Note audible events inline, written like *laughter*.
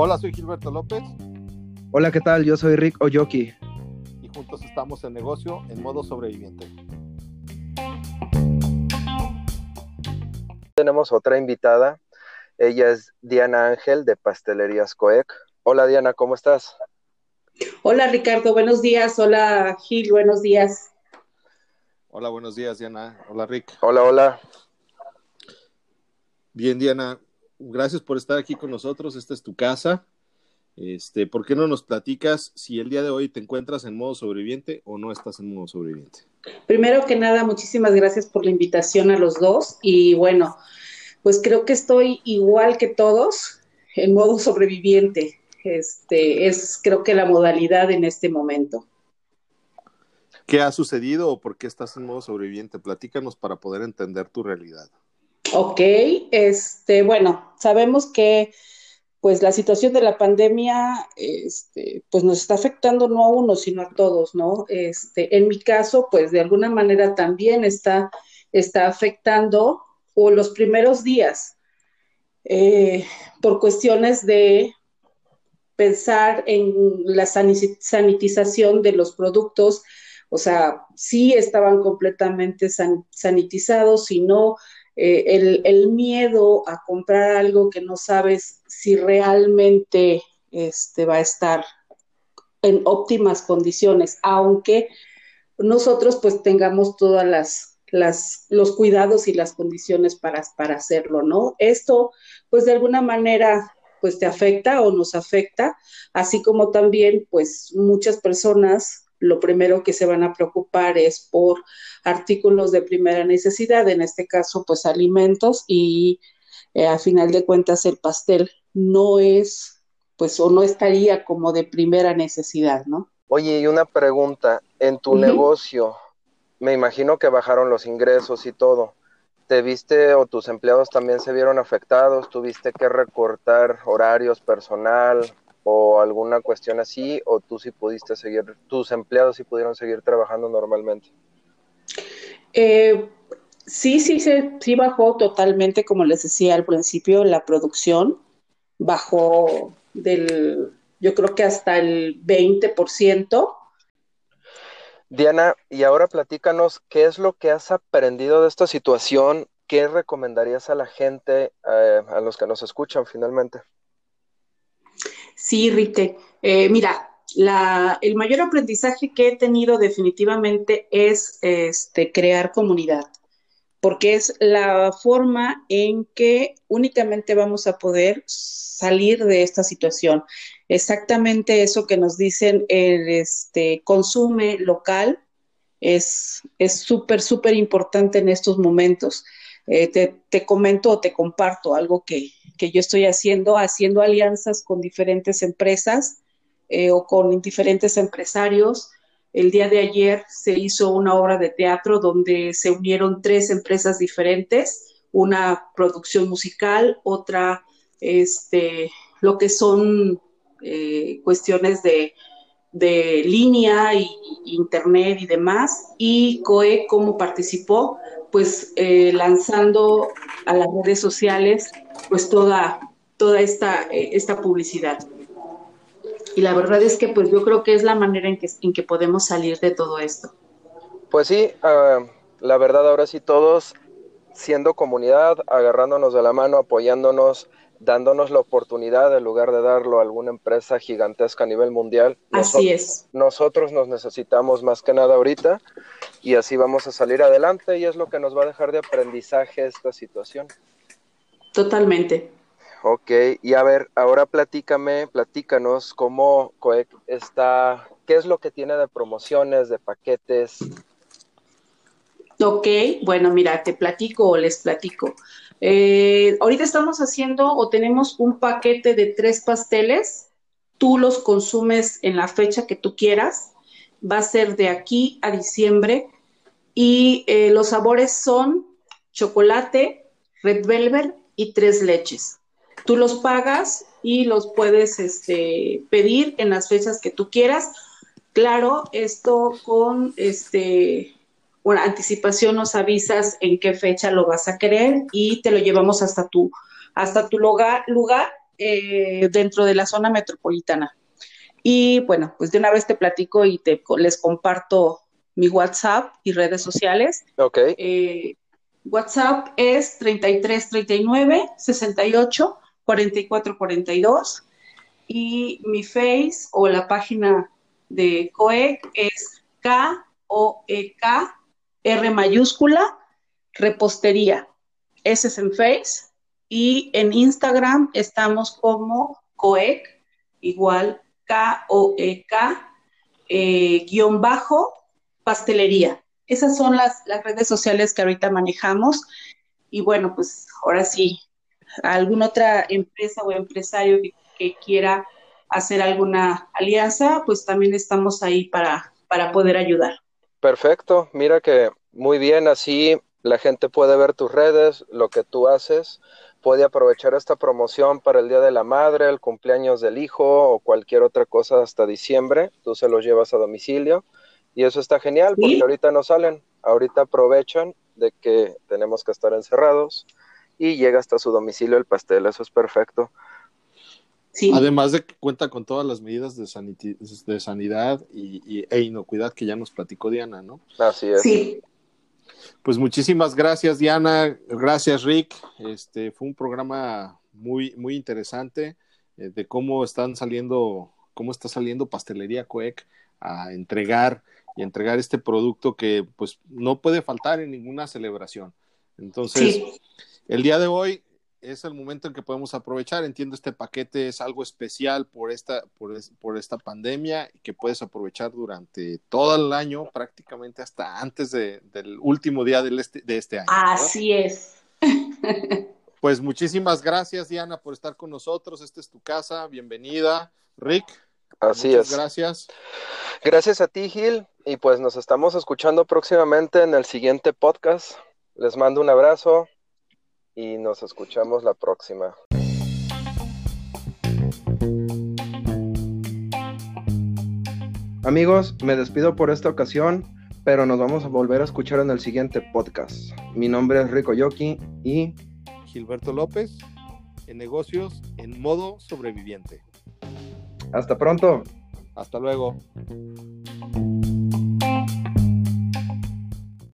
Hola, soy Gilberto López. Hola, ¿qué tal? Yo soy Rick Oyoki. Y juntos estamos en negocio en modo sobreviviente. Tenemos otra invitada. Ella es Diana Ángel de Pastelerías Coec. Hola Diana, ¿cómo estás? Hola Ricardo, buenos días. Hola Gil, buenos días. Hola, buenos días Diana. Hola Rick. Hola, hola. Bien Diana, gracias por estar aquí con nosotros. Esta es tu casa. Este, ¿por qué no nos platicas si el día de hoy te encuentras en modo sobreviviente o no estás en modo sobreviviente? Primero que nada, muchísimas gracias por la invitación a los dos y bueno, pues creo que estoy igual que todos en modo sobreviviente. Este es creo que la modalidad en este momento. ¿Qué ha sucedido o por qué estás en modo sobreviviente? Platícanos para poder entender tu realidad. Ok, este, bueno, sabemos que pues la situación de la pandemia, este, pues nos está afectando no a uno, sino a todos, ¿no? Este, en mi caso, pues de alguna manera también está, está afectando, o los primeros días, eh, por cuestiones de pensar en la sanitización de los productos, o sea, sí estaban completamente sanitizados, si no, eh, el, miedo a comprar algo que no sabes si realmente este, va a estar en óptimas condiciones, aunque nosotros pues tengamos todas las, las, los cuidados y las condiciones para, para hacerlo, ¿no? Esto pues de alguna manera pues te afecta o nos afecta, así como también pues muchas personas lo primero que se van a preocupar es por artículos de primera necesidad, en este caso, pues alimentos y eh, a final de cuentas el pastel no es, pues o no estaría como de primera necesidad, ¿no? Oye, y una pregunta, en tu negocio, me imagino que bajaron los ingresos y todo. ¿Te viste o tus empleados también se vieron afectados? ¿Tuviste que recortar horarios personal? O alguna cuestión así, o tú sí pudiste seguir, tus empleados sí pudieron seguir trabajando normalmente? Eh, sí, sí, sí, bajó totalmente, como les decía al principio, la producción bajó del, yo creo que hasta el 20%. Diana, y ahora platícanos, ¿qué es lo que has aprendido de esta situación? ¿Qué recomendarías a la gente, eh, a los que nos escuchan finalmente? Sí, Rite. Eh, mira, el mayor aprendizaje que he tenido definitivamente es este, crear comunidad, porque es la forma en que únicamente vamos a poder salir de esta situación. Exactamente eso que nos dicen el este, consume local es súper, súper importante en estos momentos. Eh, te, comento o te comparto algo que, que yo estoy haciendo, haciendo alianzas con diferentes empresas eh, o con diferentes empresarios. El día de ayer se hizo una obra de teatro donde se unieron tres empresas diferentes, una producción musical, otra, este, lo que son eh, cuestiones de, de línea y internet y demás, y COE cómo participó, pues eh, lanzando a las redes sociales pues toda, toda esta, eh, esta publicidad. Y la verdad es que pues yo creo que es la manera en que, en que podemos salir de todo esto. Pues sí, ah, la verdad ahora sí todos siendo comunidad, agarrándonos de la mano, apoyándonos, dándonos la oportunidad en lugar de darlo a alguna empresa gigantesca a nivel mundial. Así es. Nosotros nos necesitamos más que nada ahorita y así vamos a salir adelante y es lo que nos va a dejar de aprendizaje esta situación. Totalmente. Ok, y a ver, ahora platícame, platícanos cómo está, qué es lo que tiene de promociones, de paquetes. Ok, bueno, mira, te platico o les platico. Eh, ahorita estamos haciendo o tenemos un paquete de tres pasteles. Tú los consumes en la fecha que tú quieras. Va a ser de aquí a diciembre. Y eh, los sabores son chocolate, red velvet y tres leches. Tú los pagas y los puedes este, pedir en las fechas que tú quieras. Claro, esto con este una anticipación nos avisas en qué fecha lo vas a querer y te lo llevamos hasta tu, hasta tu lugar, lugar eh, dentro de la zona metropolitana. Y bueno, pues de una vez te platico y te les comparto mi WhatsApp y redes sociales. Ok. Eh, WhatsApp es 3339 68 44 42 y mi Face o la página de COEC es K-O-E-K R mayúscula repostería. Ese es en Face y en Instagram estamos como COEC igual K-O-E-K eh, guion bajo pastelería. Esas son las, las redes sociales que ahorita manejamos. Y bueno, pues ahora sí, alguna otra empresa o empresario que, quiera hacer alguna alianza, pues también estamos ahí para, para poder ayudar. Perfecto, mira que muy bien, así la gente puede ver tus redes, lo que tú haces, puede aprovechar esta promoción para el Día de la Madre, el cumpleaños del hijo o cualquier otra cosa hasta diciembre, tú se los llevas a domicilio y eso está genial porque ahorita no salen, ahorita aprovechan de que tenemos que estar encerrados y llega hasta su domicilio el pastel, eso es perfecto. Sí. Además de que cuenta con todas las medidas de, de sanidad y, e inocuidad que ya nos platicó Diana, ¿no? Así es. Sí. Pues muchísimas gracias, Diana. Gracias, Rick. Este fue un programa muy, muy interesante eh, de cómo están saliendo, cómo está saliendo Pastelería Coec a entregar y entregar este producto que pues no puede faltar en ninguna celebración. Entonces, el día de hoy es el momento en que podemos aprovechar. Entiendo este paquete es algo especial por esta, por, por esta pandemia que puedes aprovechar durante todo el año, prácticamente hasta antes de, del último día del este, de este año. Así es. *laughs* Pues muchísimas gracias, Diana, por estar con nosotros. Esta es tu casa. Bienvenida. Rick. Así es. Gracias. Gracias a ti, Gil. Y pues nos estamos escuchando próximamente en el siguiente podcast. Les mando un abrazo y nos escuchamos la próxima. Amigos, me despido por esta ocasión, pero nos vamos a volver a escuchar en el siguiente podcast. Mi nombre es Rico Yoki y Gilberto López en negocios en modo sobreviviente. Hasta pronto. Hasta luego.